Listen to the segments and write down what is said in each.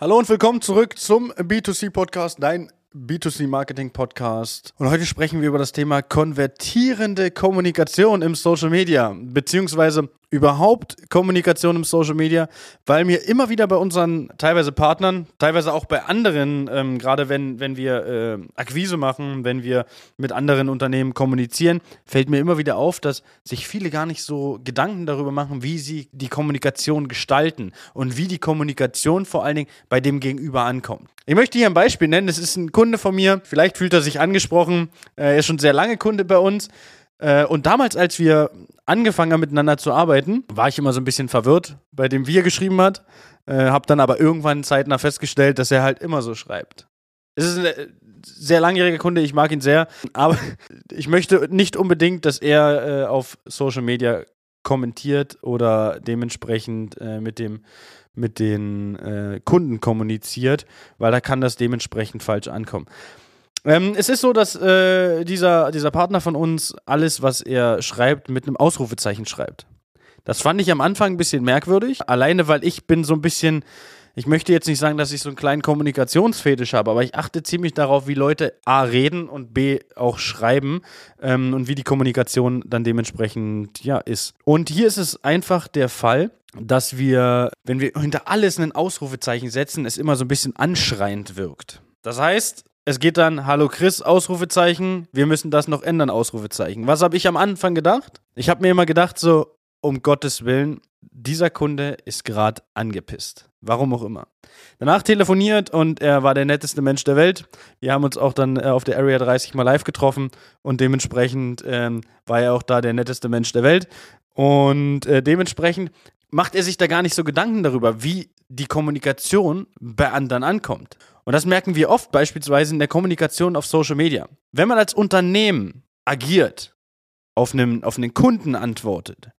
Hallo und willkommen zurück zum B2C Podcast, dein B2C Marketing Podcast. Und heute sprechen wir über das Thema konvertierende Kommunikation im Social Media, beziehungsweise überhaupt Kommunikation im Social Media, weil mir immer wieder bei unseren teilweise Partnern, teilweise auch bei anderen, ähm, gerade wenn, wenn wir äh, Akquise machen, wenn wir mit anderen Unternehmen kommunizieren, fällt mir immer wieder auf, dass sich viele gar nicht so Gedanken darüber machen, wie sie die Kommunikation gestalten und wie die Kommunikation vor allen Dingen bei dem Gegenüber ankommt. Ich möchte hier ein Beispiel nennen. Das ist ein Kunde von mir. Vielleicht fühlt er sich angesprochen. Er ist schon sehr lange Kunde bei uns. Äh, und damals, als wir angefangen haben, miteinander zu arbeiten, war ich immer so ein bisschen verwirrt, bei dem wir geschrieben hat. Äh, hab dann aber irgendwann zeitnah festgestellt, dass er halt immer so schreibt. Es ist ein äh, sehr langjähriger Kunde, ich mag ihn sehr, aber ich möchte nicht unbedingt, dass er äh, auf Social Media kommentiert oder dementsprechend äh, mit dem mit den äh, Kunden kommuniziert, weil da kann das dementsprechend falsch ankommen. Ähm, es ist so, dass äh, dieser, dieser Partner von uns alles, was er schreibt, mit einem Ausrufezeichen schreibt. Das fand ich am Anfang ein bisschen merkwürdig, alleine weil ich bin so ein bisschen, ich möchte jetzt nicht sagen, dass ich so einen kleinen Kommunikationsfetisch habe, aber ich achte ziemlich darauf, wie Leute A reden und B auch schreiben ähm, und wie die Kommunikation dann dementsprechend ja ist. Und hier ist es einfach der Fall, dass wir, wenn wir hinter alles ein Ausrufezeichen setzen, es immer so ein bisschen anschreiend wirkt. Das heißt, es geht dann, hallo Chris, Ausrufezeichen, wir müssen das noch ändern, Ausrufezeichen. Was habe ich am Anfang gedacht? Ich habe mir immer gedacht, so, um Gottes Willen, dieser Kunde ist gerade angepisst. Warum auch immer. Danach telefoniert und er war der netteste Mensch der Welt. Wir haben uns auch dann äh, auf der Area 30 mal live getroffen und dementsprechend ähm, war er auch da der netteste Mensch der Welt. Und äh, dementsprechend macht er sich da gar nicht so Gedanken darüber, wie die Kommunikation bei anderen ankommt. Und das merken wir oft beispielsweise in der Kommunikation auf Social Media. Wenn man als Unternehmen agiert, auf einen, auf einen Kunden antwortet,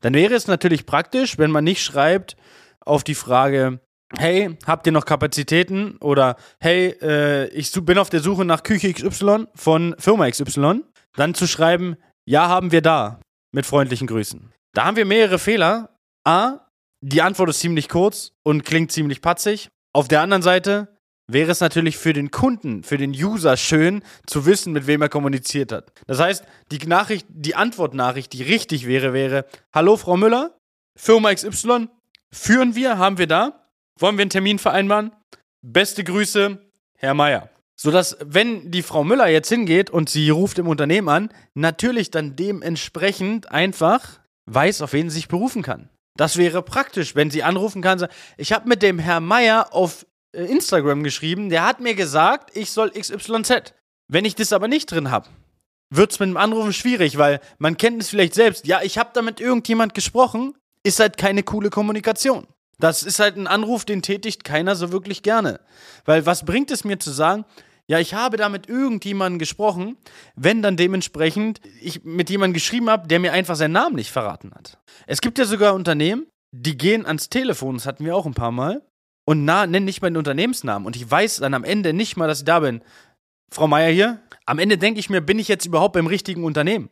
dann wäre es natürlich praktisch, wenn man nicht schreibt auf die Frage, hey, habt ihr noch Kapazitäten? Oder hey, äh, ich bin auf der Suche nach Küche XY von Firma XY. Dann zu schreiben, ja, haben wir da. Mit freundlichen Grüßen. Da haben wir mehrere Fehler. A, die Antwort ist ziemlich kurz und klingt ziemlich patzig. Auf der anderen Seite, wäre es natürlich für den Kunden, für den User schön zu wissen, mit wem er kommuniziert hat. Das heißt, die Nachricht, die Antwortnachricht, die richtig wäre, wäre: Hallo Frau Müller, Firma XY, führen wir, haben wir da? Wollen wir einen Termin vereinbaren? Beste Grüße, Herr Meier. Sodass, wenn die Frau Müller jetzt hingeht und sie ruft im Unternehmen an, natürlich dann dementsprechend einfach weiß, auf wen sie sich berufen kann. Das wäre praktisch, wenn sie anrufen kann. Ich habe mit dem Herr Meier auf äh, Instagram geschrieben, der hat mir gesagt, ich soll XYZ. Wenn ich das aber nicht drin habe, wird es mit dem Anrufen schwierig, weil man kennt es vielleicht selbst. Ja, ich habe da mit irgendjemand gesprochen, ist halt keine coole Kommunikation. Das ist halt ein Anruf, den tätigt keiner so wirklich gerne. Weil was bringt es mir zu sagen, ja, ich habe da mit irgendjemandem gesprochen, wenn dann dementsprechend ich mit jemandem geschrieben habe, der mir einfach seinen Namen nicht verraten hat. Es gibt ja sogar Unternehmen, die gehen ans Telefon, das hatten wir auch ein paar Mal, und na, nennen nicht mal den Unternehmensnamen. Und ich weiß dann am Ende nicht mal, dass ich da bin. Frau Meier hier, am Ende denke ich mir, bin ich jetzt überhaupt beim richtigen Unternehmen?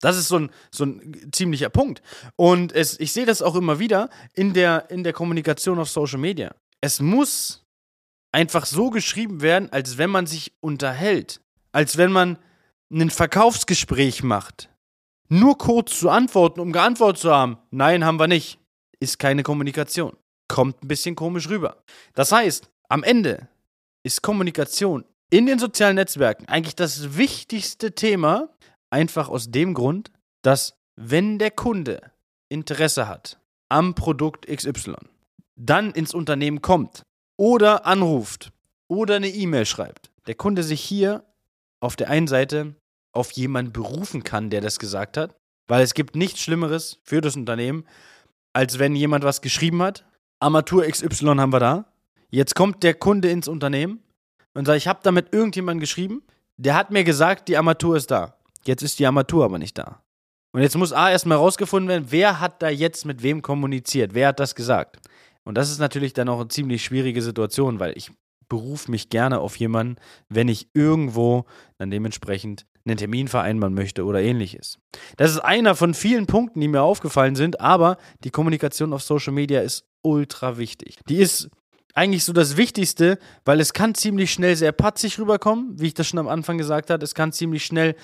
Das ist so ein, so ein ziemlicher Punkt. Und es, ich sehe das auch immer wieder in der, in der Kommunikation auf Social Media. Es muss einfach so geschrieben werden, als wenn man sich unterhält. Als wenn man ein Verkaufsgespräch macht. Nur kurz zu antworten, um geantwortet zu haben, nein, haben wir nicht, ist keine Kommunikation kommt ein bisschen komisch rüber. Das heißt, am Ende ist Kommunikation in den sozialen Netzwerken eigentlich das wichtigste Thema, einfach aus dem Grund, dass wenn der Kunde Interesse hat am Produkt XY, dann ins Unternehmen kommt oder anruft oder eine E-Mail schreibt, der Kunde sich hier auf der einen Seite auf jemanden berufen kann, der das gesagt hat, weil es gibt nichts Schlimmeres für das Unternehmen, als wenn jemand was geschrieben hat Armatur XY haben wir da. Jetzt kommt der Kunde ins Unternehmen und sagt, ich habe da mit irgendjemandem geschrieben, der hat mir gesagt, die Armatur ist da. Jetzt ist die Armatur aber nicht da. Und jetzt muss A erstmal rausgefunden werden, wer hat da jetzt mit wem kommuniziert, wer hat das gesagt. Und das ist natürlich dann auch eine ziemlich schwierige Situation, weil ich berufe mich gerne auf jemanden, wenn ich irgendwo dann dementsprechend einen Termin vereinbaren möchte oder ähnliches. Das ist einer von vielen Punkten, die mir aufgefallen sind, aber die Kommunikation auf Social Media ist ultra wichtig. Die ist eigentlich so das Wichtigste, weil es kann ziemlich schnell sehr patzig rüberkommen, wie ich das schon am Anfang gesagt habe. Es kann ziemlich schnell,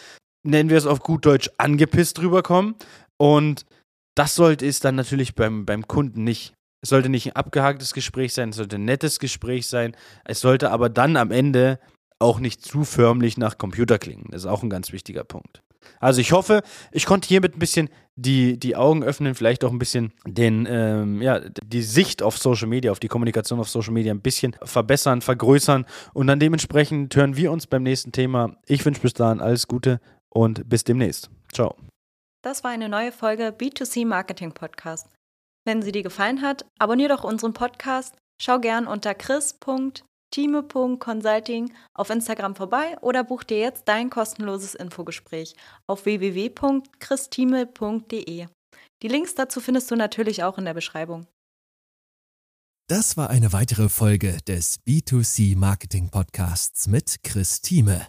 nennen wir es auf gut Deutsch, angepisst rüberkommen. Und das sollte es dann natürlich beim, beim Kunden nicht. Es sollte nicht ein abgehaktes Gespräch sein, es sollte ein nettes Gespräch sein. Es sollte aber dann am Ende auch nicht zu förmlich nach Computer klingen. Das ist auch ein ganz wichtiger Punkt. Also ich hoffe, ich konnte hiermit ein bisschen die, die Augen öffnen, vielleicht auch ein bisschen den, ähm, ja, die Sicht auf Social Media, auf die Kommunikation auf Social Media ein bisschen verbessern, vergrößern und dann dementsprechend hören wir uns beim nächsten Thema. Ich wünsche bis dahin alles Gute und bis demnächst. Ciao. Das war eine neue Folge B2C Marketing Podcast. Wenn sie dir gefallen hat, abonniere doch unseren Podcast, schau gern unter chris.time.consulting auf Instagram vorbei oder buch dir jetzt dein kostenloses Infogespräch auf www.christime.de. Die Links dazu findest du natürlich auch in der Beschreibung. Das war eine weitere Folge des B2C Marketing Podcasts mit Chris Thieme.